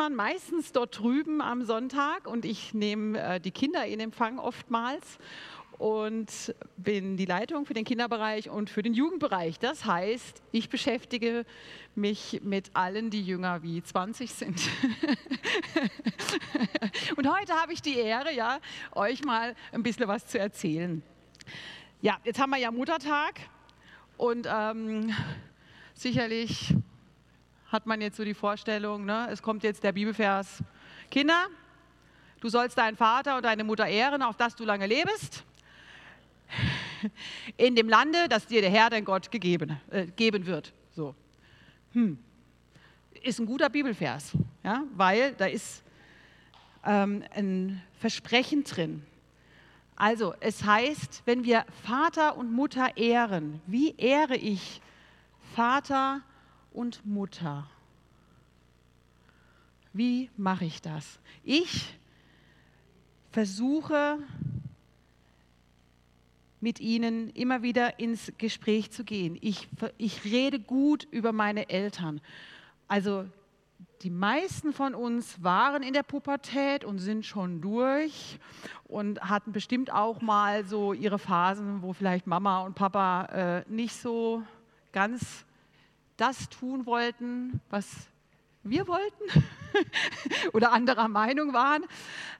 man meistens dort drüben am Sonntag und ich nehme äh, die Kinder in Empfang oftmals und bin die Leitung für den Kinderbereich und für den Jugendbereich. Das heißt, ich beschäftige mich mit allen, die jünger wie 20 sind. und heute habe ich die Ehre, ja, euch mal ein bisschen was zu erzählen. Ja, jetzt haben wir ja Muttertag und ähm, sicherlich hat man jetzt so die Vorstellung, ne, es kommt jetzt der Bibelvers, Kinder, du sollst deinen Vater und deine Mutter ehren, auf dass du lange lebst in dem Lande, das dir der Herr, dein Gott, gegeben, äh, geben wird. So. Hm. Ist ein guter Bibelvers, ja? weil da ist ähm, ein Versprechen drin. Also, es heißt, wenn wir Vater und Mutter ehren, wie ehre ich Vater und Mutter? Wie mache ich das? Ich versuche mit ihnen immer wieder ins Gespräch zu gehen. Ich, ich rede gut über meine Eltern. Also die meisten von uns waren in der Pubertät und sind schon durch und hatten bestimmt auch mal so ihre Phasen, wo vielleicht Mama und Papa äh, nicht so ganz das tun wollten, was wir wollten oder anderer Meinung waren.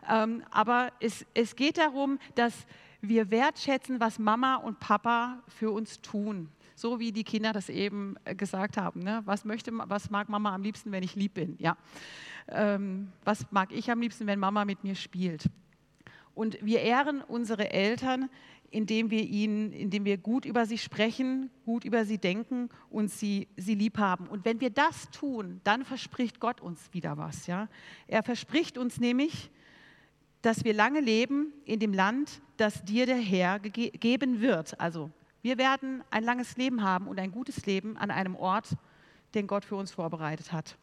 Ähm, aber es, es geht darum, dass wir wertschätzen, was Mama und Papa für uns tun. So wie die Kinder das eben äh, gesagt haben. Ne? Was, möchte, was mag Mama am liebsten, wenn ich lieb bin? Ja. Ähm, was mag ich am liebsten, wenn Mama mit mir spielt? Und wir ehren unsere Eltern, indem wir ihnen, indem wir gut über sie sprechen, gut über sie denken und sie, sie lieb haben. Und wenn wir das tun, dann verspricht Gott uns wieder was. Ja? Er verspricht uns nämlich, dass wir lange leben in dem Land, das dir der Herr geben wird. Also wir werden ein langes Leben haben und ein gutes Leben an einem Ort, den Gott für uns vorbereitet hat.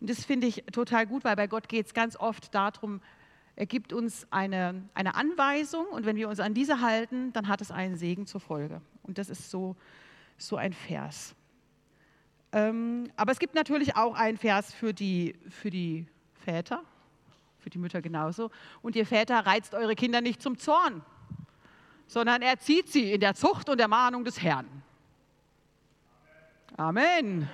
Und das finde ich total gut, weil bei Gott geht es ganz oft darum, er gibt uns eine, eine Anweisung und wenn wir uns an diese halten, dann hat es einen Segen zur Folge. Und das ist so, so ein Vers. Ähm, aber es gibt natürlich auch einen Vers für die, für die Väter, für die Mütter genauso. Und ihr Väter reizt eure Kinder nicht zum Zorn, sondern erzieht sie in der Zucht und der Mahnung des Herrn. Amen.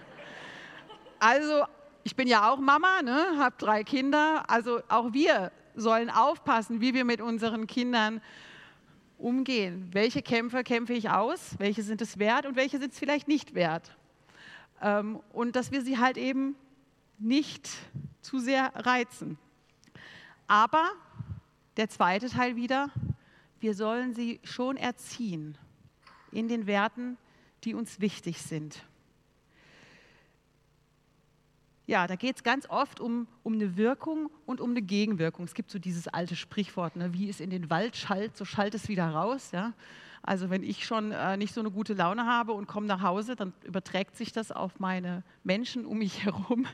Also, ich bin ja auch Mama, ne, habe drei Kinder. Also auch wir sollen aufpassen, wie wir mit unseren Kindern umgehen. Welche Kämpfe kämpfe ich aus? Welche sind es wert und welche sind es vielleicht nicht wert? Ähm, und dass wir sie halt eben nicht zu sehr reizen. Aber der zweite Teil wieder, wir sollen sie schon erziehen in den Werten, die uns wichtig sind. Ja, da geht es ganz oft um, um eine Wirkung und um eine Gegenwirkung. Es gibt so dieses alte Sprichwort, ne, wie es in den Wald schallt, so schallt es wieder raus. Ja? Also wenn ich schon äh, nicht so eine gute Laune habe und komme nach Hause, dann überträgt sich das auf meine Menschen um mich herum.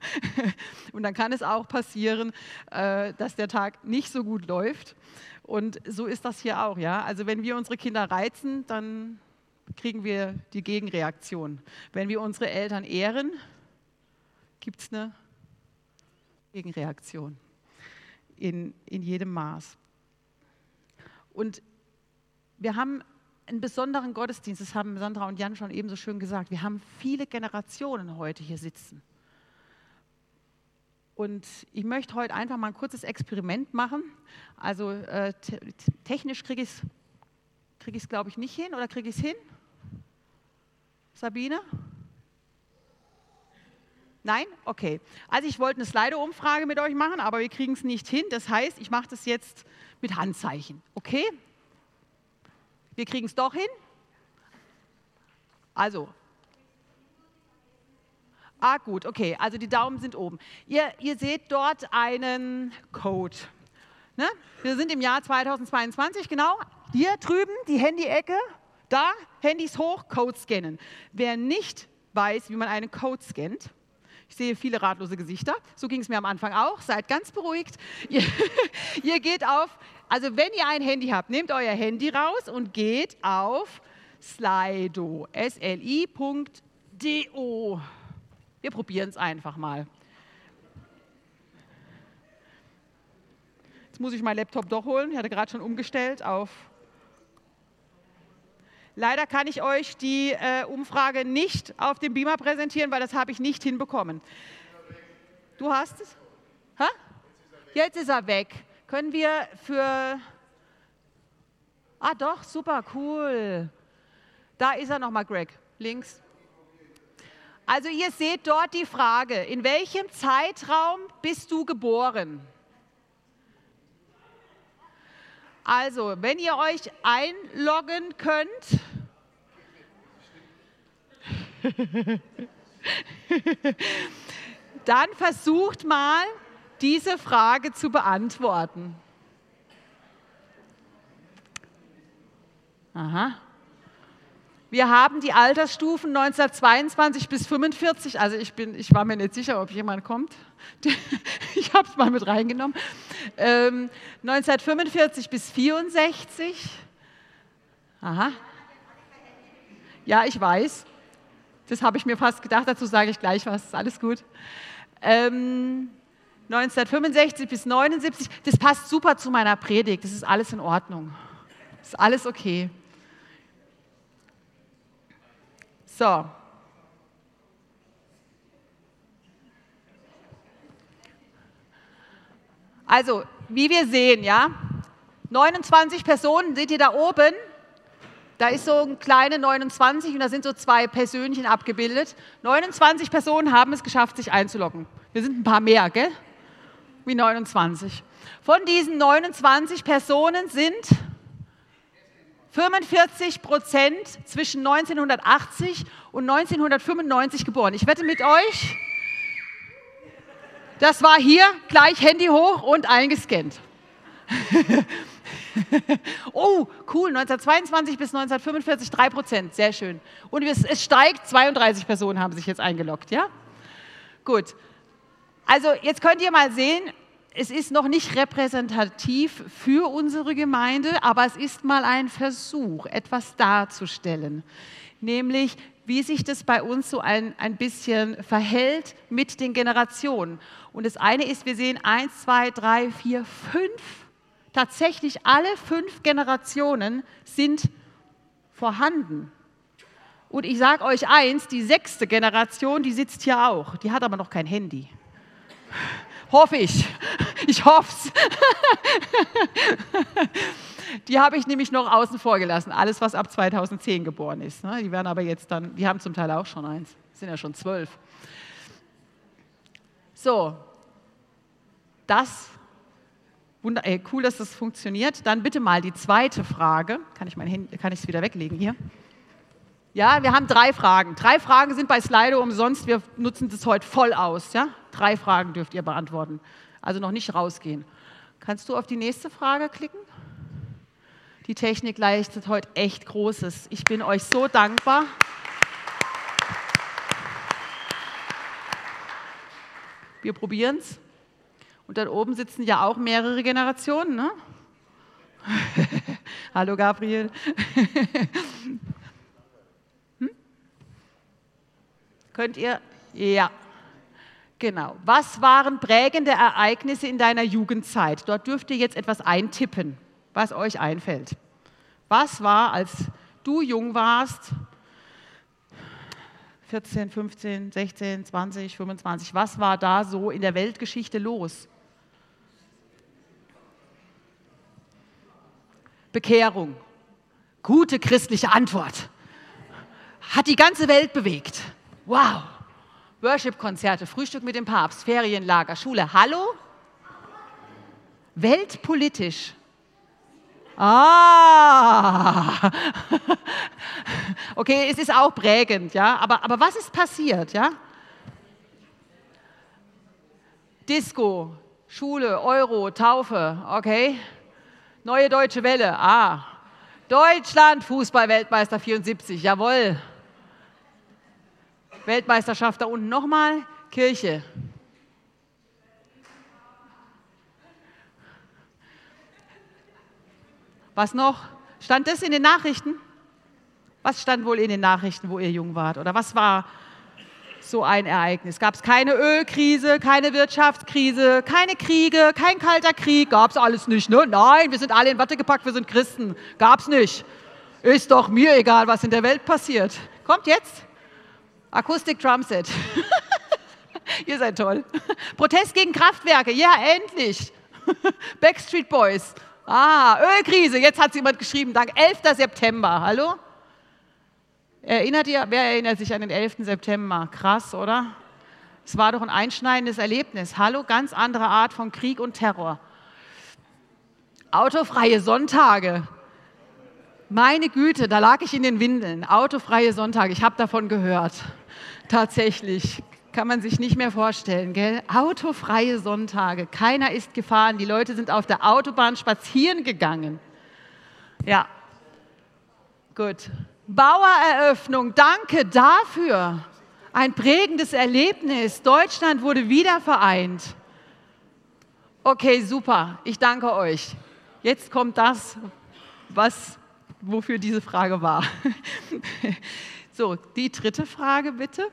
und dann kann es auch passieren, äh, dass der Tag nicht so gut läuft. Und so ist das hier auch. Ja? Also wenn wir unsere Kinder reizen, dann kriegen wir die Gegenreaktion. Wenn wir unsere Eltern ehren, gibt es eine Gegenreaktion in, in jedem Maß. Und wir haben einen besonderen Gottesdienst, das haben Sandra und Jan schon eben so schön gesagt. Wir haben viele Generationen heute hier sitzen. Und ich möchte heute einfach mal ein kurzes Experiment machen. Also äh, technisch kriege ich es, krieg glaube ich, nicht hin oder kriege ich es hin? Sabine? Nein? Okay. Also ich wollte eine Slido-Umfrage mit euch machen, aber wir kriegen es nicht hin. Das heißt, ich mache das jetzt mit Handzeichen. Okay? Wir kriegen es doch hin. Also. Ah, gut, okay. Also die Daumen sind oben. Ihr, ihr seht dort einen Code. Ne? Wir sind im Jahr 2022, genau. Hier drüben, die Handy-Ecke. Da, Handys hoch, Code scannen. Wer nicht weiß, wie man einen Code scannt, ich sehe viele ratlose Gesichter. So ging es mir am Anfang auch. Seid ganz beruhigt. Ihr, ihr geht auf, also wenn ihr ein Handy habt, nehmt euer Handy raus und geht auf Slido. S-L-I.do. Wir probieren es einfach mal. Jetzt muss ich meinen Laptop doch holen. Ich hatte gerade schon umgestellt auf. Leider kann ich euch die äh, Umfrage nicht auf dem Beamer präsentieren, weil das habe ich nicht hinbekommen. Du hast es? Ha? Jetzt ist er weg. Können wir für. Ah, doch, super, cool. Da ist er nochmal, Greg. Links. Also, ihr seht dort die Frage: In welchem Zeitraum bist du geboren? Also, wenn ihr euch einloggen könnt. dann versucht mal, diese Frage zu beantworten. Aha. Wir haben die Altersstufen 1922 bis 45. Also ich, bin, ich war mir nicht sicher, ob jemand kommt. Ich habe es mal mit reingenommen. Ähm, 1945 bis 64. Aha. Ja, ich weiß. Das habe ich mir fast gedacht. Dazu sage ich gleich was. Alles gut. Ähm, 1965 bis 79. Das passt super zu meiner Predigt. Das ist alles in Ordnung. Das ist alles okay. So. Also, wie wir sehen, ja, 29 Personen, seht ihr da oben? Da ist so ein kleine 29 und da sind so zwei Persönchen abgebildet. 29 Personen haben es geschafft, sich einzuloggen. Wir sind ein paar mehr, gell? Wie 29. Von diesen 29 Personen sind 45 Prozent zwischen 1980 und 1995 geboren. Ich wette mit euch, das war hier gleich Handy hoch und eingescannt. oh, cool, 1922 bis 1945 3 Prozent, sehr schön. Und es, es steigt, 32 Personen haben sich jetzt eingeloggt, ja? Gut. Also jetzt könnt ihr mal sehen, es ist noch nicht repräsentativ für unsere Gemeinde, aber es ist mal ein Versuch, etwas darzustellen. Nämlich, wie sich das bei uns so ein, ein bisschen verhält mit den Generationen. Und das eine ist, wir sehen eins, zwei, drei, vier, fünf, tatsächlich alle fünf Generationen sind vorhanden. Und ich sage euch eins, die sechste Generation, die sitzt hier auch, die hat aber noch kein Handy. Hoffe ich. Ich hoffe es. Die habe ich nämlich noch außen vor gelassen. Alles, was ab 2010 geboren ist. Ne? Die werden aber jetzt dann, die haben zum Teil auch schon eins. Sind ja schon zwölf. So. Das, ey, cool, dass das funktioniert. Dann bitte mal die zweite Frage. Kann ich es wieder weglegen hier? Ja, wir haben drei Fragen. Drei Fragen sind bei Slido umsonst. Wir nutzen das heute voll aus. Ja? Drei Fragen dürft ihr beantworten. Also noch nicht rausgehen. Kannst du auf die nächste Frage klicken? Die Technik leistet heute echt Großes. Ich bin euch so dankbar. Wir probieren es. Und dann oben sitzen ja auch mehrere Generationen. Ne? Hallo Gabriel. Könnt ihr? Ja. Genau. Was waren prägende Ereignisse in deiner Jugendzeit? Dort dürft ihr jetzt etwas eintippen, was euch einfällt. Was war, als du jung warst, 14, 15, 16, 20, 25, was war da so in der Weltgeschichte los? Bekehrung. Gute christliche Antwort. Hat die ganze Welt bewegt. Wow. Worship-Konzerte, Frühstück mit dem Papst, Ferienlager, Schule. Hallo? Weltpolitisch. Ah. Okay, es ist auch prägend, ja. Aber, aber was ist passiert, ja? Disco, Schule, Euro, Taufe, okay. Neue Deutsche Welle, ah. Deutschland, Fußball-Weltmeister 74, jawohl. Weltmeisterschaft da unten nochmal, Kirche. Was noch? Stand das in den Nachrichten? Was stand wohl in den Nachrichten, wo ihr jung wart? Oder was war so ein Ereignis. Gab es keine Ölkrise, keine Wirtschaftskrise, keine Kriege, kein kalter Krieg, gab es alles nicht. Ne? Nein, wir sind alle in Watte gepackt, wir sind Christen. Gab es nicht. Ist doch mir egal, was in der Welt passiert. Kommt jetzt. Akustik Drumset. Ihr seid toll. Protest gegen Kraftwerke. Ja, endlich. Backstreet Boys. Ah, Ölkrise. Jetzt hat jemand geschrieben. Dank 11. September. Hallo? Erinnert ihr, wer erinnert sich an den 11. September? Krass, oder? Es war doch ein einschneidendes Erlebnis. Hallo, ganz andere Art von Krieg und Terror. Autofreie Sonntage. Meine Güte, da lag ich in den Windeln. Autofreie Sonntage, ich habe davon gehört. Tatsächlich, kann man sich nicht mehr vorstellen, gell? Autofreie Sonntage, keiner ist gefahren, die Leute sind auf der Autobahn spazieren gegangen. Ja, gut. Bauereröffnung, danke dafür. Ein prägendes Erlebnis. Deutschland wurde wieder vereint. Okay, super. Ich danke euch. Jetzt kommt das, was, wofür diese Frage war. So, die dritte Frage bitte.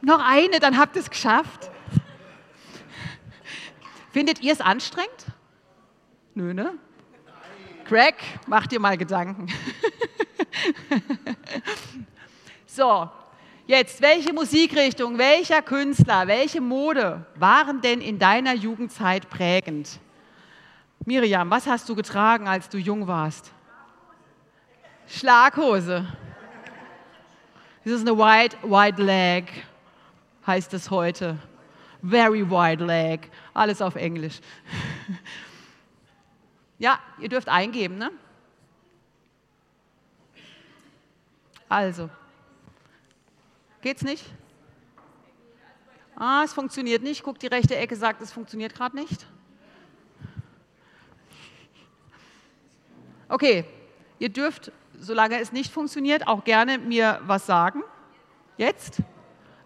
Noch eine, dann habt ihr es geschafft. Findet ihr es anstrengend? Nö, ne? Craig, mach dir mal Gedanken. so, jetzt, welche Musikrichtung, welcher Künstler, welche Mode waren denn in deiner Jugendzeit prägend? Miriam, was hast du getragen, als du jung warst? Schlaghose. Das ist eine wide, wide leg, heißt es heute. Very wide leg. Alles auf Englisch. Ja, ihr dürft eingeben, ne? Also. Geht's nicht? Ah, es funktioniert nicht. Guck, die rechte Ecke sagt, es funktioniert gerade nicht. Okay, ihr dürft, solange es nicht funktioniert, auch gerne mir was sagen. Jetzt?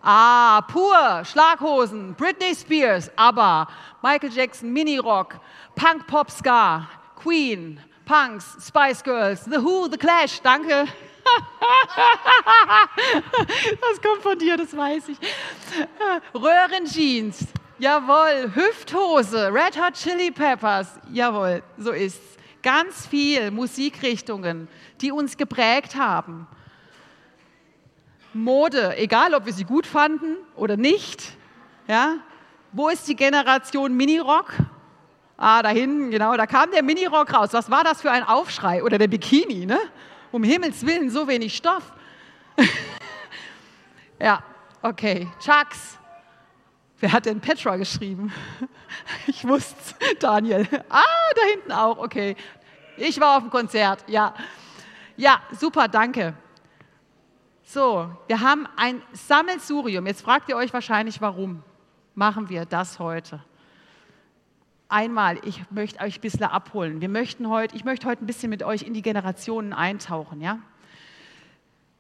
Ah, pur, Schlaghosen, Britney Spears, ABBA, Michael Jackson, Mini-Rock, Punk, Pop, Ska, Queen, Punks, Spice Girls, The Who, The Clash, danke. das kommt von dir, das weiß ich. Röhrenjeans, jawohl. Hüfthose, Red Hot Chili Peppers, jawohl, so ist's. Ganz viel Musikrichtungen, die uns geprägt haben. Mode, egal ob wir sie gut fanden oder nicht. Ja? Wo ist die Generation Minirock? Ah, da hinten, genau, da kam der Minirock raus. Was war das für ein Aufschrei? Oder der Bikini, ne? Um Himmels Willen, so wenig Stoff. ja, okay. Chucks. Wer hat denn Petra geschrieben? ich wusste Daniel. Ah, da hinten auch, okay. Ich war auf dem Konzert, ja. Ja, super, danke. So, wir haben ein Sammelsurium. Jetzt fragt ihr euch wahrscheinlich, warum machen wir das heute? einmal, ich möchte euch ein bisschen abholen. Wir möchten heute, ich möchte heute ein bisschen mit euch in die Generationen eintauchen. Ja?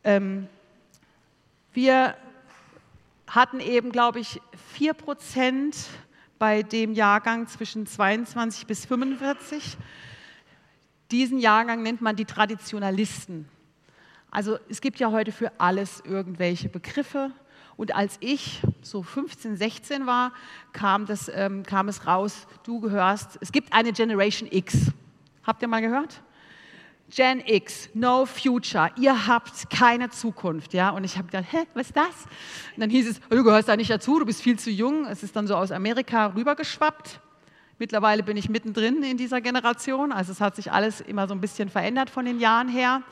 Ähm, wir hatten eben, glaube ich, 4 Prozent bei dem Jahrgang zwischen 22 bis 45. Diesen Jahrgang nennt man die Traditionalisten. Also es gibt ja heute für alles irgendwelche Begriffe. Und als ich so 15, 16 war, kam, das, ähm, kam es raus, du gehörst, es gibt eine Generation X. Habt ihr mal gehört? Gen X, no future, ihr habt keine Zukunft, ja. Und ich habe gedacht, hä, was ist das? Und dann hieß es, du gehörst da nicht dazu, du bist viel zu jung. Es ist dann so aus Amerika rübergeschwappt. Mittlerweile bin ich mittendrin in dieser Generation, also es hat sich alles immer so ein bisschen verändert von den Jahren her.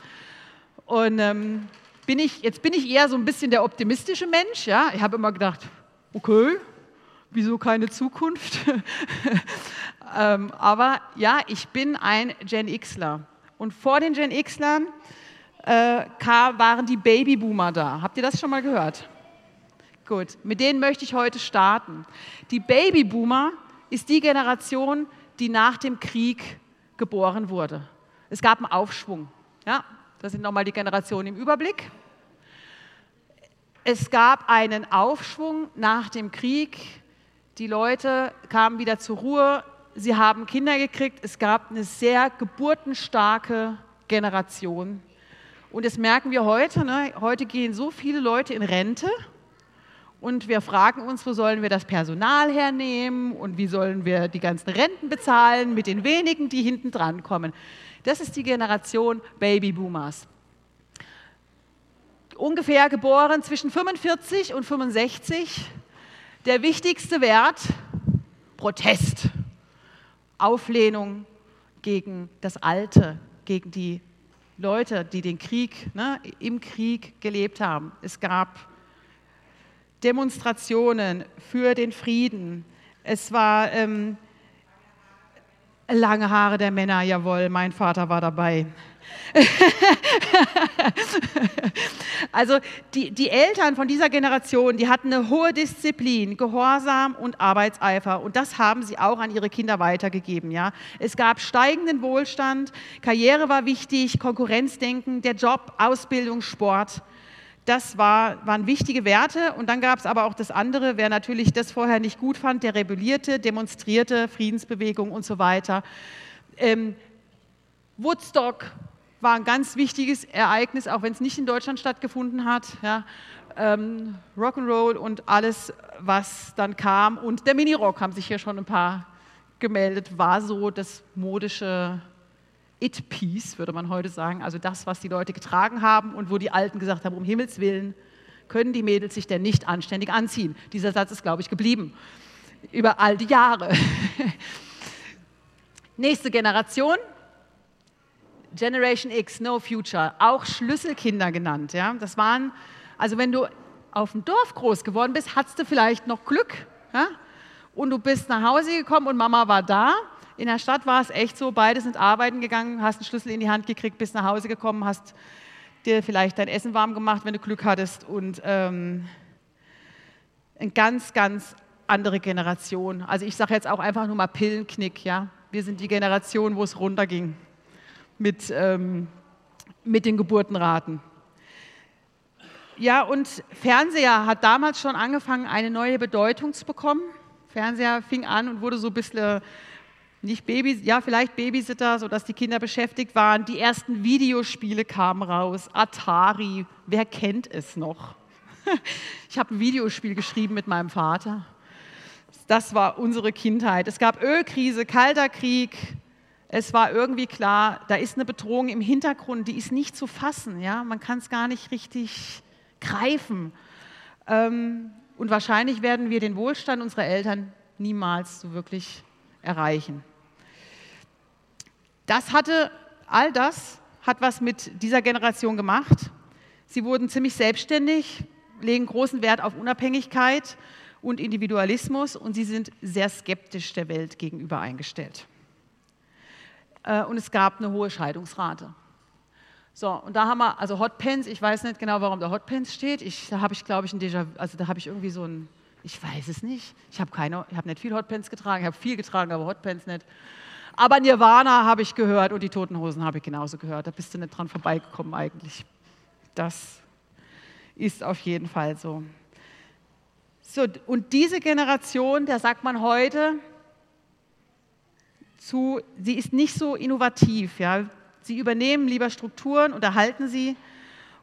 Und ähm, bin ich, jetzt bin ich eher so ein bisschen der optimistische Mensch. Ja? Ich habe immer gedacht, okay, wieso keine Zukunft? ähm, aber ja, ich bin ein Gen Xler. Und vor den Gen Xlern äh, waren die Babyboomer da. Habt ihr das schon mal gehört? Gut, mit denen möchte ich heute starten. Die Babyboomer ist die Generation, die nach dem Krieg geboren wurde. Es gab einen Aufschwung. Ja, das sind nochmal die Generationen im Überblick. Es gab einen Aufschwung nach dem Krieg. Die Leute kamen wieder zur Ruhe. Sie haben Kinder gekriegt. Es gab eine sehr geburtenstarke Generation. Und das merken wir heute. Ne? Heute gehen so viele Leute in Rente und wir fragen uns, wo sollen wir das Personal hernehmen und wie sollen wir die ganzen Renten bezahlen mit den wenigen, die hinten dran kommen. Das ist die Generation Babyboomers. Ungefähr geboren zwischen 45 und 65. Der wichtigste Wert, Protest, Auflehnung gegen das Alte, gegen die Leute, die den Krieg, ne, im Krieg gelebt haben. Es gab Demonstrationen für den Frieden. Es war ähm, lange Haare der Männer, jawohl, mein Vater war dabei. also die, die Eltern von dieser Generation, die hatten eine hohe Disziplin, Gehorsam und Arbeitseifer und das haben sie auch an ihre Kinder weitergegeben. Ja? Es gab steigenden Wohlstand, Karriere war wichtig, Konkurrenzdenken, der Job, Ausbildung, Sport. Das war, waren wichtige Werte und dann gab es aber auch das andere, wer natürlich das vorher nicht gut fand, der rebellierte, demonstrierte, Friedensbewegung und so weiter. Ähm, Woodstock war ein ganz wichtiges Ereignis, auch wenn es nicht in Deutschland stattgefunden hat. Ja. Ähm, Rock'n'Roll und alles, was dann kam. Und der Minirock haben sich hier schon ein paar gemeldet, war so das modische It-Piece, würde man heute sagen. Also das, was die Leute getragen haben und wo die Alten gesagt haben, um Himmels Willen, können die Mädels sich denn nicht anständig anziehen. Dieser Satz ist, glaube ich, geblieben. Über all die Jahre. Nächste Generation, Generation X, No Future, auch Schlüsselkinder genannt. Ja? Das waren, also wenn du auf dem Dorf groß geworden bist, hattest du vielleicht noch Glück. Ja? Und du bist nach Hause gekommen und Mama war da. In der Stadt war es echt so, beide sind arbeiten gegangen, hast einen Schlüssel in die Hand gekriegt, bist nach Hause gekommen, hast dir vielleicht dein Essen warm gemacht, wenn du Glück hattest. Und ähm, eine ganz, ganz andere Generation. Also ich sage jetzt auch einfach nur mal Pillenknick. Ja? Wir sind die Generation, wo es runterging mit, ähm, mit den Geburtenraten. Ja, und Fernseher hat damals schon angefangen, eine neue Bedeutung zu bekommen. Fernseher fing an und wurde so ein bisschen, nicht Babys, ja, vielleicht Babysitter, sodass die Kinder beschäftigt waren. Die ersten Videospiele kamen raus. Atari, wer kennt es noch? Ich habe ein Videospiel geschrieben mit meinem Vater. Das war unsere Kindheit. Es gab Ölkrise, Kalter Krieg, es war irgendwie klar, da ist eine Bedrohung im Hintergrund, die ist nicht zu fassen. Ja? Man kann es gar nicht richtig greifen. Ähm, und wahrscheinlich werden wir den Wohlstand unserer Eltern niemals so wirklich erreichen. Das hatte, all das hat was mit dieser Generation gemacht. Sie wurden ziemlich selbstständig, legen großen Wert auf Unabhängigkeit und Individualismus und sie sind sehr skeptisch der Welt gegenüber eingestellt. Äh, und es gab eine hohe Scheidungsrate. So, und da haben wir, also Hotpants, ich weiß nicht genau, warum da Hotpants steht. Ich, da habe ich, glaube ich, ein Déjà, also da habe ich irgendwie so ein, ich weiß es nicht. Ich habe keine, ich habe nicht viel Hotpants getragen, ich habe viel getragen, aber Hotpants nicht. Aber Nirvana habe ich gehört und die Toten Hosen habe ich genauso gehört. Da bist du nicht dran vorbeigekommen eigentlich. Das ist auf jeden Fall so. So, und diese Generation, der sagt man heute, zu, sie ist nicht so innovativ. Ja. Sie übernehmen lieber Strukturen und erhalten sie.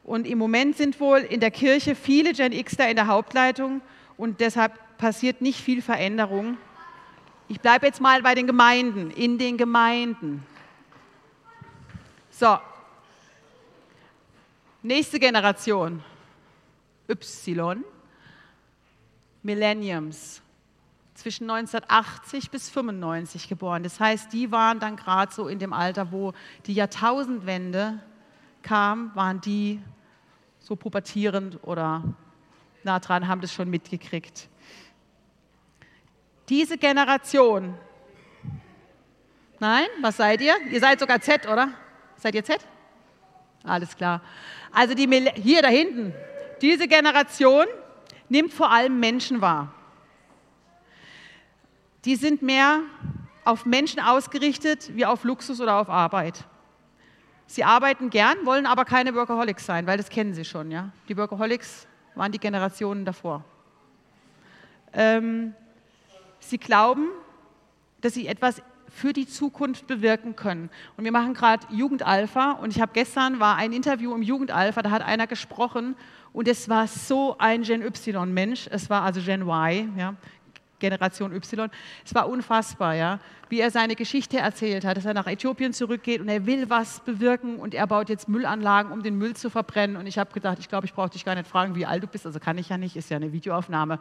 Und im Moment sind wohl in der Kirche viele Gen Xler in der Hauptleitung und deshalb passiert nicht viel Veränderung. Ich bleibe jetzt mal bei den Gemeinden, in den Gemeinden. So, nächste Generation, Y, Millenniums zwischen 1980 bis 95 geboren. Das heißt, die waren dann gerade so in dem Alter, wo die Jahrtausendwende kam, waren die so pubertierend oder nah dran, haben das schon mitgekriegt. Diese Generation, nein, was seid ihr? Ihr seid sogar Z, oder? Seid ihr Z? Alles klar. Also die, hier da hinten, diese Generation nimmt vor allem Menschen wahr die sind mehr auf Menschen ausgerichtet wie auf Luxus oder auf Arbeit. Sie arbeiten gern, wollen aber keine Workaholics sein, weil das kennen sie schon. Ja? Die Workaholics waren die Generationen davor. Ähm, sie glauben, dass sie etwas für die Zukunft bewirken können. Und wir machen gerade Jugendalpha und ich habe gestern war ein Interview im Jugendalpha, da hat einer gesprochen und es war so ein Gen Y-Mensch, es war also Gen Y, ja, Generation Y. Es war unfassbar, ja, wie er seine Geschichte erzählt hat, dass er nach Äthiopien zurückgeht und er will was bewirken und er baut jetzt Müllanlagen, um den Müll zu verbrennen. Und ich habe gedacht, ich glaube, ich brauche dich gar nicht fragen, wie alt du bist. Also kann ich ja nicht, ist ja eine Videoaufnahme.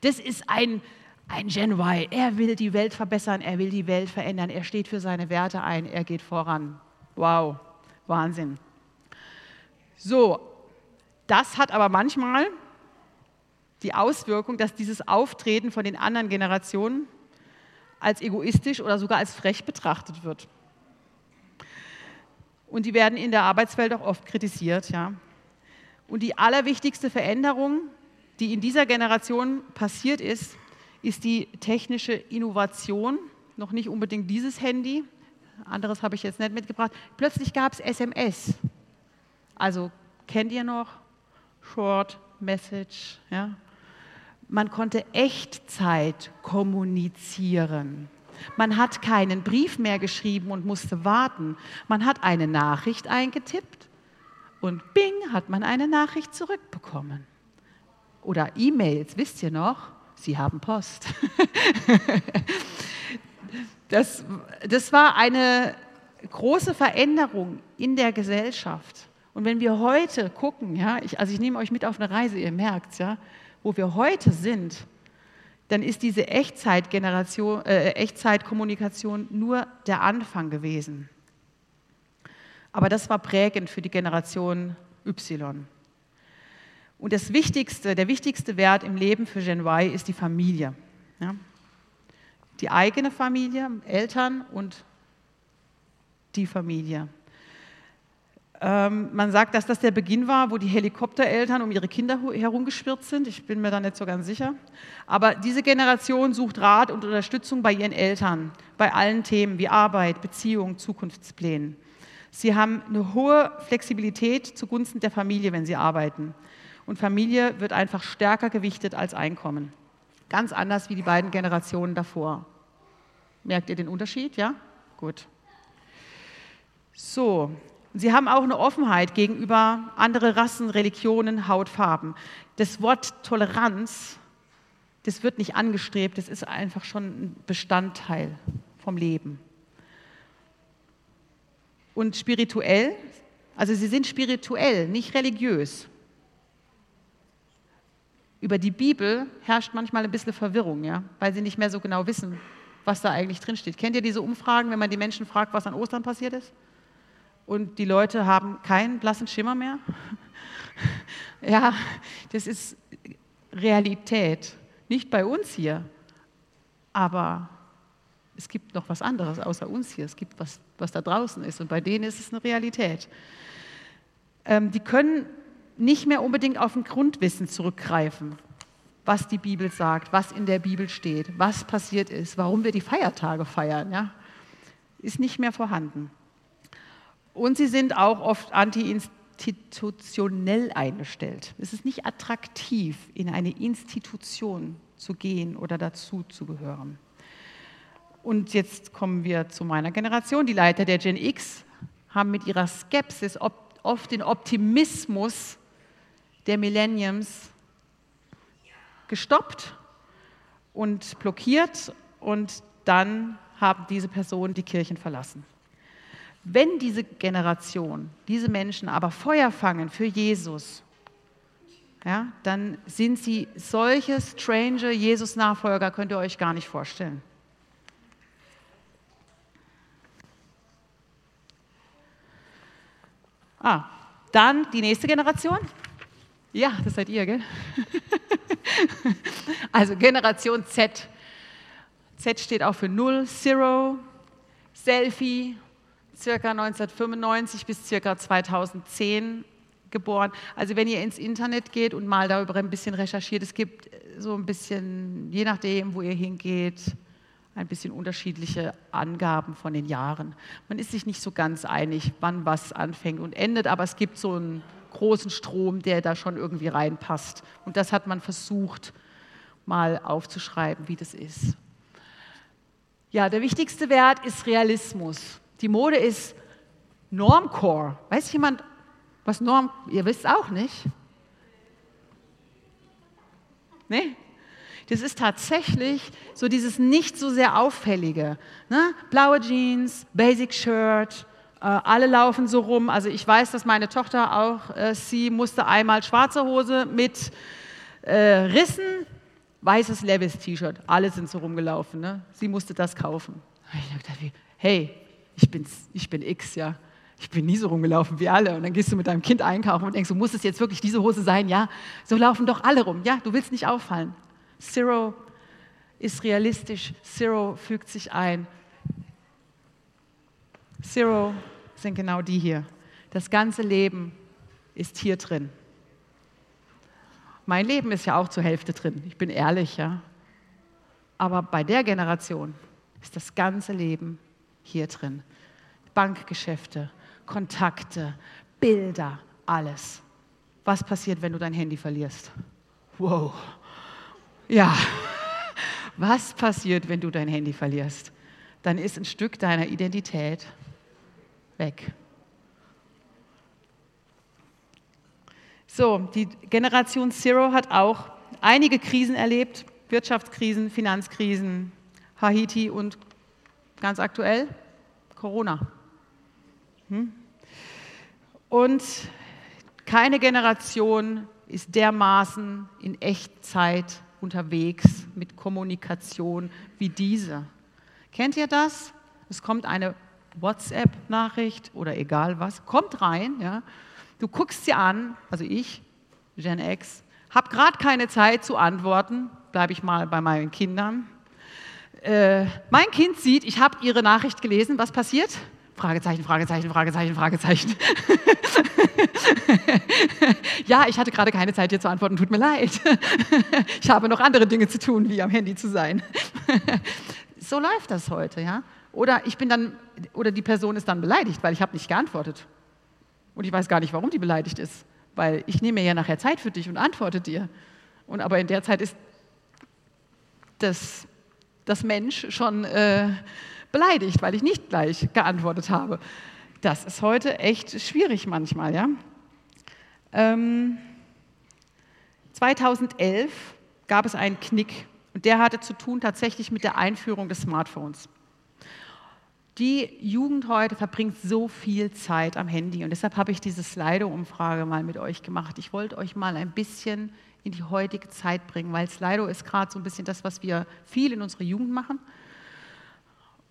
Das ist ein, ein Gen Y. Er will die Welt verbessern, er will die Welt verändern, er steht für seine Werte ein, er geht voran. Wow, Wahnsinn. So, das hat aber manchmal die Auswirkung, dass dieses Auftreten von den anderen Generationen als egoistisch oder sogar als frech betrachtet wird. Und die werden in der Arbeitswelt auch oft kritisiert. Ja. Und die allerwichtigste Veränderung, die in dieser Generation passiert ist, ist die technische Innovation. Noch nicht unbedingt dieses Handy, anderes habe ich jetzt nicht mitgebracht. Plötzlich gab es SMS. Also kennt ihr noch? Short Message. Ja? Man konnte Echtzeit kommunizieren. Man hat keinen Brief mehr geschrieben und musste warten. Man hat eine Nachricht eingetippt und bing, hat man eine Nachricht zurückbekommen. Oder E-Mails, wisst ihr noch? Sie haben Post. das, das war eine große Veränderung in der Gesellschaft. Und wenn wir heute gucken, ja, ich, also ich nehme euch mit auf eine Reise, ihr merkt ja, wo wir heute sind, dann ist diese Echtzeitgeneration, äh, Echtzeitkommunikation nur der Anfang gewesen. Aber das war prägend für die Generation Y. Und das Wichtigste, der wichtigste Wert im Leben für Gen Y ist die Familie. Ja? Die eigene Familie, Eltern und die Familie. Ähm, man sagt, dass das der Beginn war, wo die Helikoptereltern um ihre Kinder herumgeschwirrt sind. Ich bin mir da nicht so ganz sicher. Aber diese Generation sucht Rat und Unterstützung bei ihren Eltern, bei allen Themen wie Arbeit, Beziehung, Zukunftsplänen. Sie haben eine hohe Flexibilität zugunsten der Familie, wenn sie arbeiten. Und Familie wird einfach stärker gewichtet als Einkommen. Ganz anders wie die beiden Generationen davor. Merkt ihr den Unterschied? Ja? Gut. So, sie haben auch eine Offenheit gegenüber anderen Rassen, Religionen, Hautfarben. Das Wort Toleranz, das wird nicht angestrebt, das ist einfach schon ein Bestandteil vom Leben. Und spirituell, also sie sind spirituell, nicht religiös. Über die Bibel herrscht manchmal ein bisschen Verwirrung, ja, weil sie nicht mehr so genau wissen, was da eigentlich drinsteht. Kennt ihr diese Umfragen, wenn man die Menschen fragt, was an Ostern passiert ist? und die Leute haben keinen blassen Schimmer mehr. ja, das ist Realität. Nicht bei uns hier, aber es gibt noch was anderes außer uns hier. Es gibt was, was da draußen ist und bei denen ist es eine Realität. Ähm, die können nicht mehr unbedingt auf ein Grundwissen zurückgreifen, was die Bibel sagt, was in der Bibel steht, was passiert ist, warum wir die Feiertage feiern. Ja? Ist nicht mehr vorhanden. Und sie sind auch oft anti-institutionell eingestellt. Es ist nicht attraktiv, in eine Institution zu gehen oder dazu zu gehören. Und jetzt kommen wir zu meiner Generation. Die Leiter der Gen X haben mit ihrer Skepsis oft den Optimismus der Millenniums gestoppt und blockiert und dann haben diese Personen die Kirchen verlassen. Wenn diese Generation, diese Menschen aber Feuer fangen für Jesus, ja, dann sind sie solche strange Jesus-Nachfolger, könnt ihr euch gar nicht vorstellen. Ah, dann die nächste Generation. Ja, das seid ihr, gell? also Generation Z. Z steht auch für Null, Zero, Selfie, circa 1995 bis circa 2010 geboren. Also wenn ihr ins Internet geht und mal darüber ein bisschen recherchiert, es gibt so ein bisschen, je nachdem, wo ihr hingeht, ein bisschen unterschiedliche Angaben von den Jahren. Man ist sich nicht so ganz einig, wann was anfängt und endet, aber es gibt so einen großen Strom, der da schon irgendwie reinpasst. Und das hat man versucht, mal aufzuschreiben, wie das ist. Ja, der wichtigste Wert ist Realismus. Die Mode ist Normcore. Weiß jemand, was Norm, ihr wisst auch nicht? Nee? Das ist tatsächlich so dieses nicht so sehr auffällige. Ne? Blaue Jeans, Basic Shirt, alle laufen so rum. Also ich weiß, dass meine Tochter auch, äh, sie musste einmal schwarze Hose mit äh, Rissen, weißes Levis-T-Shirt. Alle sind so rumgelaufen. Ne? Sie musste das kaufen. Ich dachte, hey, ich, bin's, ich bin X, ja ich bin nie so rumgelaufen wie alle. Und dann gehst du mit deinem Kind einkaufen und denkst, du muss es jetzt wirklich diese Hose sein? Ja, so laufen doch alle rum. Ja, du willst nicht auffallen. Zero ist realistisch. Zero fügt sich ein. Zero sind genau die hier. Das ganze Leben ist hier drin. Mein Leben ist ja auch zur Hälfte drin. Ich bin ehrlich, ja. Aber bei der Generation ist das ganze Leben hier drin. Bankgeschäfte, Kontakte, Bilder, alles. Was passiert, wenn du dein Handy verlierst? Wow. Ja. Was passiert, wenn du dein Handy verlierst? Dann ist ein Stück deiner Identität weg. So, die Generation Zero hat auch einige Krisen erlebt, Wirtschaftskrisen, Finanzkrisen, Haiti und ganz aktuell Corona. Hm? Und keine Generation ist dermaßen in Echtzeit unterwegs mit Kommunikation wie diese. Kennt ihr das? Es kommt eine WhatsApp-Nachricht oder egal was, kommt rein, ja. Du guckst sie an, also ich, Gen X, habe gerade keine Zeit zu antworten, bleibe ich mal bei meinen Kindern. Äh, mein Kind sieht, ich habe ihre Nachricht gelesen, was passiert? Fragezeichen, Fragezeichen, Fragezeichen, Fragezeichen. ja, ich hatte gerade keine Zeit, dir zu antworten, tut mir leid. ich habe noch andere Dinge zu tun, wie am Handy zu sein. so läuft das heute, ja? Oder ich bin dann, oder die Person ist dann beleidigt, weil ich habe nicht geantwortet. Und ich weiß gar nicht, warum die beleidigt ist, weil ich nehme ja nachher Zeit für dich und antworte dir. Und aber in der Zeit ist das, das Mensch schon äh, beleidigt, weil ich nicht gleich geantwortet habe. Das ist heute echt schwierig manchmal. Ja? Ähm, 2011 gab es einen Knick und der hatte zu tun tatsächlich mit der Einführung des Smartphones. Die Jugend heute verbringt so viel Zeit am Handy und deshalb habe ich diese Slido-Umfrage mal mit euch gemacht. Ich wollte euch mal ein bisschen in die heutige Zeit bringen, weil Slido ist gerade so ein bisschen das, was wir viel in unserer Jugend machen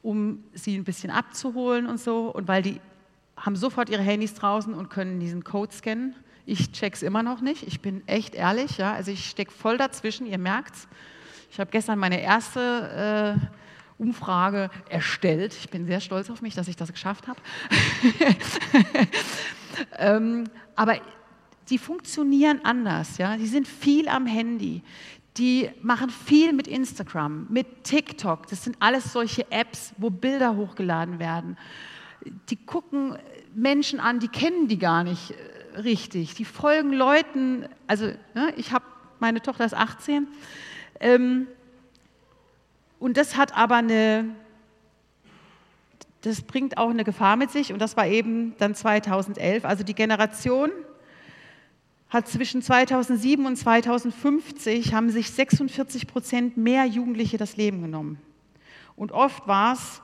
um sie ein bisschen abzuholen und so. Und weil die haben sofort ihre Handys draußen und können diesen Code scannen. Ich check's immer noch nicht. Ich bin echt ehrlich, ja. Also ich stecke voll dazwischen. Ihr merkt's. Ich habe gestern meine erste äh, Umfrage erstellt. Ich bin sehr stolz auf mich, dass ich das geschafft habe. ähm, aber die funktionieren anders, ja. Die sind viel am Handy die machen viel mit Instagram, mit TikTok. Das sind alles solche Apps, wo Bilder hochgeladen werden. Die gucken Menschen an, die kennen die gar nicht äh, richtig. Die folgen Leuten, also ne, ich habe, meine Tochter ist 18, ähm, und das hat aber eine, das bringt auch eine Gefahr mit sich und das war eben dann 2011, also die Generation, hat zwischen 2007 und 2050 haben sich 46 Prozent mehr Jugendliche das Leben genommen. Und oft war es,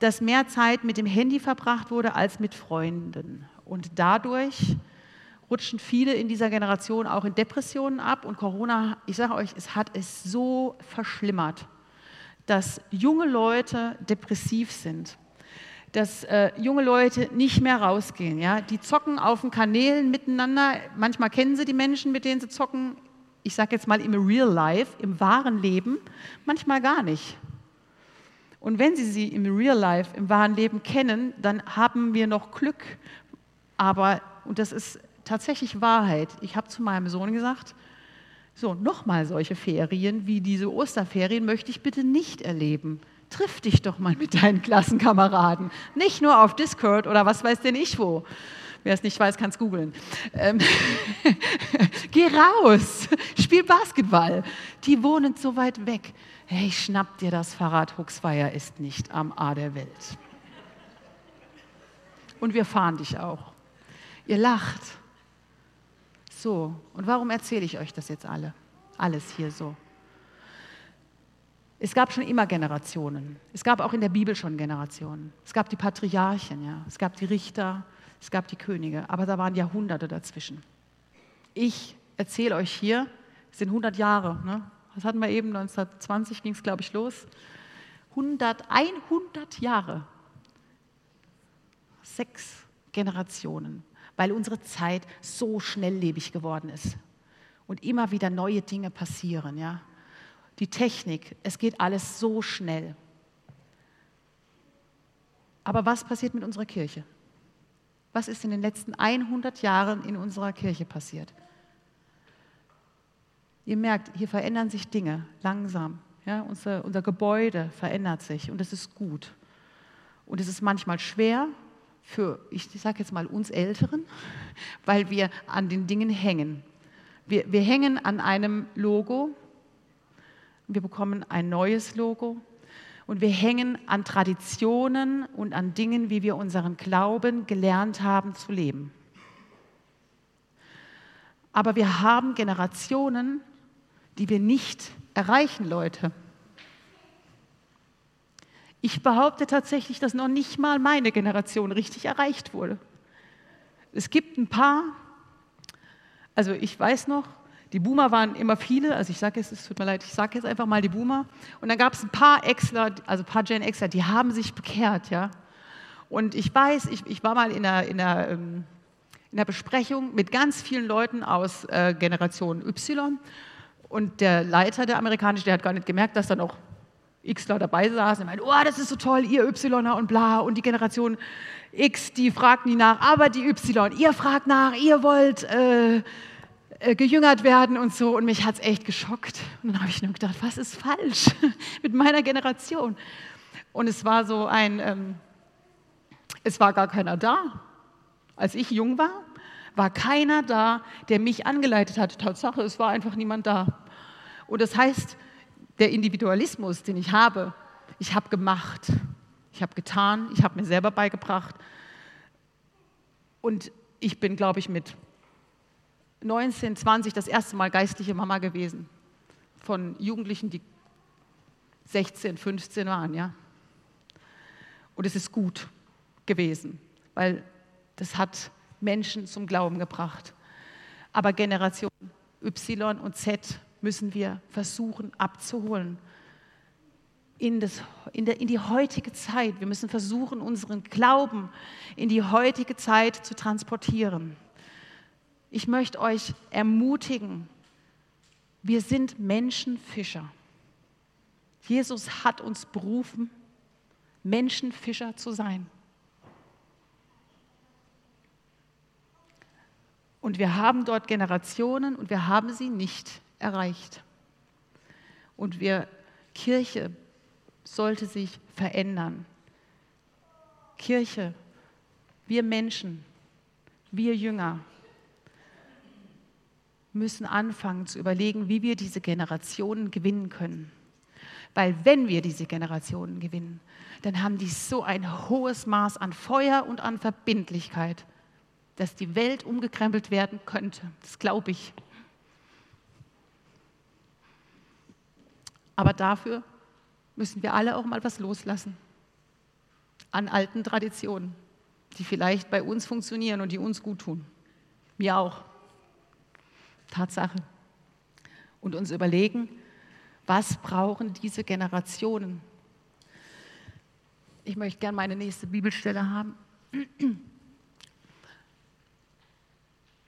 dass mehr Zeit mit dem Handy verbracht wurde als mit Freunden. Und dadurch rutschen viele in dieser Generation auch in Depressionen ab. Und Corona, ich sage euch, es hat es so verschlimmert, dass junge Leute depressiv sind dass äh, junge Leute nicht mehr rausgehen. Ja? Die zocken auf den Kanälen miteinander. Manchmal kennen sie die Menschen, mit denen sie zocken. Ich sage jetzt mal im Real Life, im wahren Leben, manchmal gar nicht. Und wenn sie sie im Real Life, im wahren Leben kennen, dann haben wir noch Glück. Aber, und das ist tatsächlich Wahrheit, ich habe zu meinem Sohn gesagt, so, nochmal solche Ferien wie diese Osterferien möchte ich bitte nicht erleben triff dich doch mal mit deinen Klassenkameraden. Nicht nur auf Discord oder was weiß denn ich wo. Wer es nicht weiß, kann es googeln. Ähm, geh raus, spiel Basketball. Die wohnen so weit weg. Hey, schnapp dir das Fahrrad, Huxweier ist nicht am A der Welt. Und wir fahren dich auch. Ihr lacht. So, und warum erzähle ich euch das jetzt alle? Alles hier so. Es gab schon immer Generationen. Es gab auch in der Bibel schon Generationen. Es gab die Patriarchen, ja. es gab die Richter, es gab die Könige, aber da waren Jahrhunderte dazwischen. Ich erzähle euch hier, es sind 100 Jahre. Ne? Was hatten wir eben? 1920 ging es, glaube ich, los. 100, 100 Jahre. Sechs Generationen, weil unsere Zeit so schnelllebig geworden ist und immer wieder neue Dinge passieren. Ja? die Technik, es geht alles so schnell. Aber was passiert mit unserer Kirche? Was ist in den letzten 100 Jahren in unserer Kirche passiert? Ihr merkt, hier verändern sich Dinge langsam. Ja, unser, unser Gebäude verändert sich und es ist gut. Und es ist manchmal schwer für, ich sage jetzt mal, uns Älteren, weil wir an den Dingen hängen. Wir, wir hängen an einem Logo, wir bekommen ein neues Logo und wir hängen an Traditionen und an Dingen, wie wir unseren Glauben gelernt haben zu leben. Aber wir haben Generationen, die wir nicht erreichen, Leute. Ich behaupte tatsächlich, dass noch nicht mal meine Generation richtig erreicht wurde. Es gibt ein paar, also ich weiß noch, die Boomer waren immer viele, also ich sage jetzt, es tut mir leid, ich sage jetzt einfach mal die Boomer. Und dann gab es ein paar Exler, also ein paar Gen Xer, die haben sich bekehrt, ja. Und ich weiß, ich, ich war mal in einer, in, einer, ähm, in einer Besprechung mit ganz vielen Leuten aus äh, Generation Y. Und der Leiter, der amerikanische, der hat gar nicht gemerkt, dass da noch Xler dabei saßen. Er meinte, oh, das ist so toll, ihr Yler und bla. Und die Generation X, die fragt nie nach, aber die Y, ihr fragt nach, ihr wollt... Äh, äh, gejüngert werden und so. Und mich hat es echt geschockt. Und dann habe ich nur gedacht, was ist falsch mit meiner Generation? Und es war so ein, ähm, es war gar keiner da. Als ich jung war, war keiner da, der mich angeleitet hat. Tatsache, es war einfach niemand da. Und das heißt, der Individualismus, den ich habe, ich habe gemacht, ich habe getan, ich habe mir selber beigebracht. Und ich bin, glaube ich, mit 19, 20 das erste Mal geistliche Mama gewesen. Von Jugendlichen, die 16, 15 waren, ja. Und es ist gut gewesen, weil das hat Menschen zum Glauben gebracht. Aber Generation Y und Z müssen wir versuchen abzuholen in, das, in, der, in die heutige Zeit. Wir müssen versuchen, unseren Glauben in die heutige Zeit zu transportieren. Ich möchte euch ermutigen, wir sind Menschenfischer. Jesus hat uns berufen, Menschenfischer zu sein. Und wir haben dort Generationen und wir haben sie nicht erreicht. Und wir, Kirche sollte sich verändern. Kirche, wir Menschen, wir Jünger, müssen anfangen zu überlegen, wie wir diese Generationen gewinnen können. Weil wenn wir diese Generationen gewinnen, dann haben die so ein hohes Maß an Feuer und an Verbindlichkeit, dass die Welt umgekrempelt werden könnte. Das glaube ich. Aber dafür müssen wir alle auch mal was loslassen an alten Traditionen, die vielleicht bei uns funktionieren und die uns gut tun. Mir auch. Tatsache. Und uns überlegen, was brauchen diese Generationen? Ich möchte gerne meine nächste Bibelstelle haben.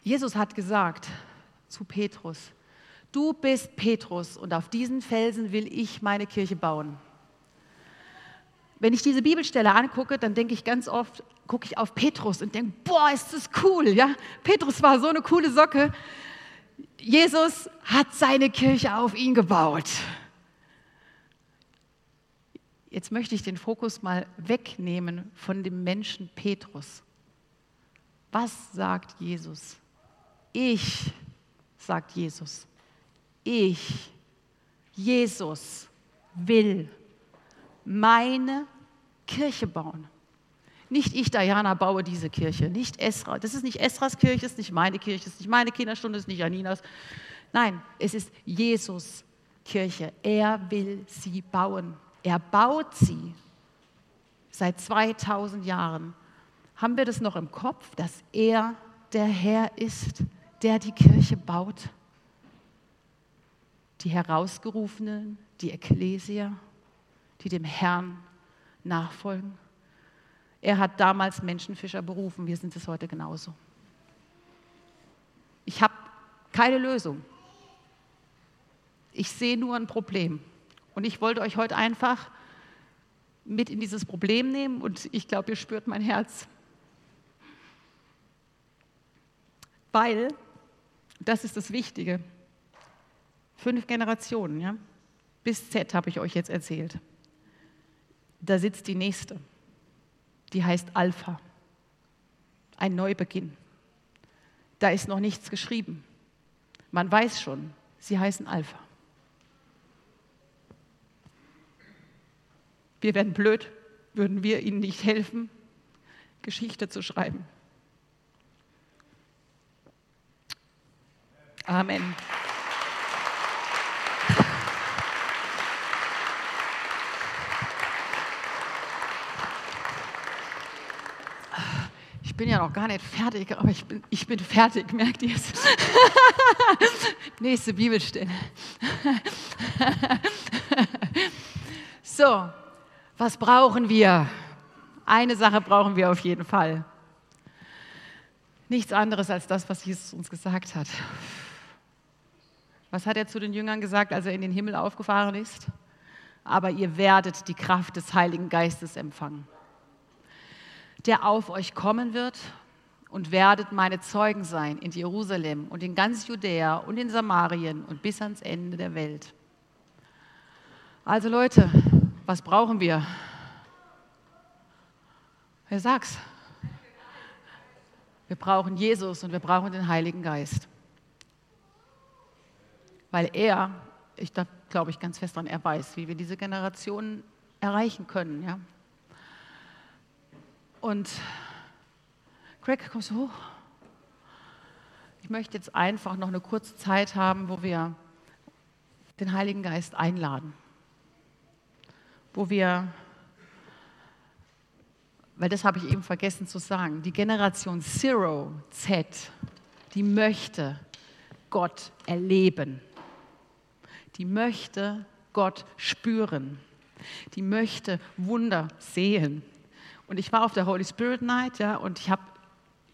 Jesus hat gesagt zu Petrus, du bist Petrus und auf diesen Felsen will ich meine Kirche bauen. Wenn ich diese Bibelstelle angucke, dann denke ich ganz oft, gucke ich auf Petrus und denke, boah, ist das cool, ja? Petrus war so eine coole Socke. Jesus hat seine Kirche auf ihn gebaut. Jetzt möchte ich den Fokus mal wegnehmen von dem Menschen Petrus. Was sagt Jesus? Ich, sagt Jesus, ich, Jesus will meine Kirche bauen. Nicht ich, Diana, baue diese Kirche, nicht Esra. Das ist nicht Esras Kirche, das ist nicht meine Kirche, das ist nicht meine Kinderstunde, das ist nicht Janinas. Nein, es ist Jesus Kirche. Er will sie bauen. Er baut sie seit 2000 Jahren. Haben wir das noch im Kopf, dass er der Herr ist, der die Kirche baut? Die Herausgerufenen, die Ekklesia, die dem Herrn nachfolgen. Er hat damals Menschenfischer berufen, wir sind es heute genauso. Ich habe keine Lösung. Ich sehe nur ein Problem. Und ich wollte euch heute einfach mit in dieses Problem nehmen und ich glaube, ihr spürt mein Herz. Weil, das ist das Wichtige, fünf Generationen, ja, bis Z habe ich euch jetzt erzählt. Da sitzt die nächste, die heißt Alpha, ein Neubeginn. Da ist noch nichts geschrieben. Man weiß schon, sie heißen Alpha. Wir wären blöd, würden wir ihnen nicht helfen, Geschichte zu schreiben. Amen. Ich bin ja noch gar nicht fertig, aber ich bin, ich bin fertig, merkt ihr es? Nächste Bibelstelle. so, was brauchen wir? Eine Sache brauchen wir auf jeden Fall. Nichts anderes als das, was Jesus uns gesagt hat. Was hat er zu den Jüngern gesagt, als er in den Himmel aufgefahren ist? Aber ihr werdet die Kraft des Heiligen Geistes empfangen, der auf euch kommen wird und werdet meine Zeugen sein in Jerusalem und in ganz Judäa und in Samarien und bis ans Ende der Welt. Also Leute, was brauchen wir? Wer sagt's? Wir brauchen Jesus und wir brauchen den Heiligen Geist. Weil er, ich glaube ich ganz fest daran, er weiß, wie wir diese Generation erreichen können. Ja? Und Greg, kommst du hoch? Ich möchte jetzt einfach noch eine kurze Zeit haben, wo wir den Heiligen Geist einladen wo wir, weil das habe ich eben vergessen zu sagen, die Generation Zero Z, die möchte Gott erleben. Die möchte Gott spüren. Die möchte Wunder sehen. Und ich war auf der Holy Spirit Night, ja, und ich habe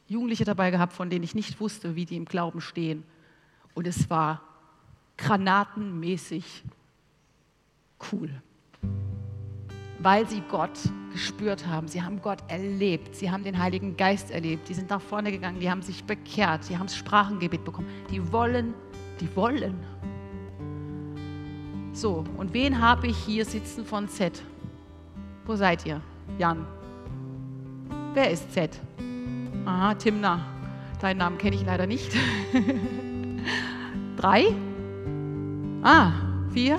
Jugendliche dabei gehabt, von denen ich nicht wusste, wie die im Glauben stehen. Und es war granatenmäßig cool weil sie Gott gespürt haben. Sie haben Gott erlebt. Sie haben den Heiligen Geist erlebt. Die sind nach vorne gegangen. Die haben sich bekehrt. Die haben das Sprachengebet bekommen. Die wollen, die wollen. So, und wen habe ich hier sitzen von Z? Wo seid ihr? Jan. Wer ist Z? Aha, Timna. Deinen Namen kenne ich leider nicht. Drei? Ah, vier?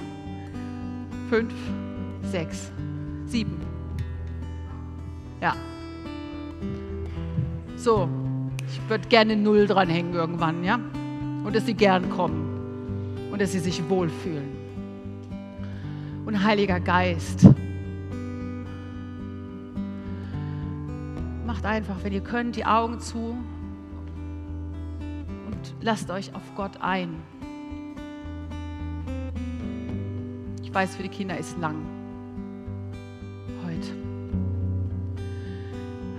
Fünf? Sechs? Sieben. Ja. So, ich würde gerne Null dranhängen irgendwann, ja? Und dass sie gern kommen und dass sie sich wohlfühlen. Und Heiliger Geist, macht einfach, wenn ihr könnt, die Augen zu und lasst euch auf Gott ein. Ich weiß, für die Kinder ist lang.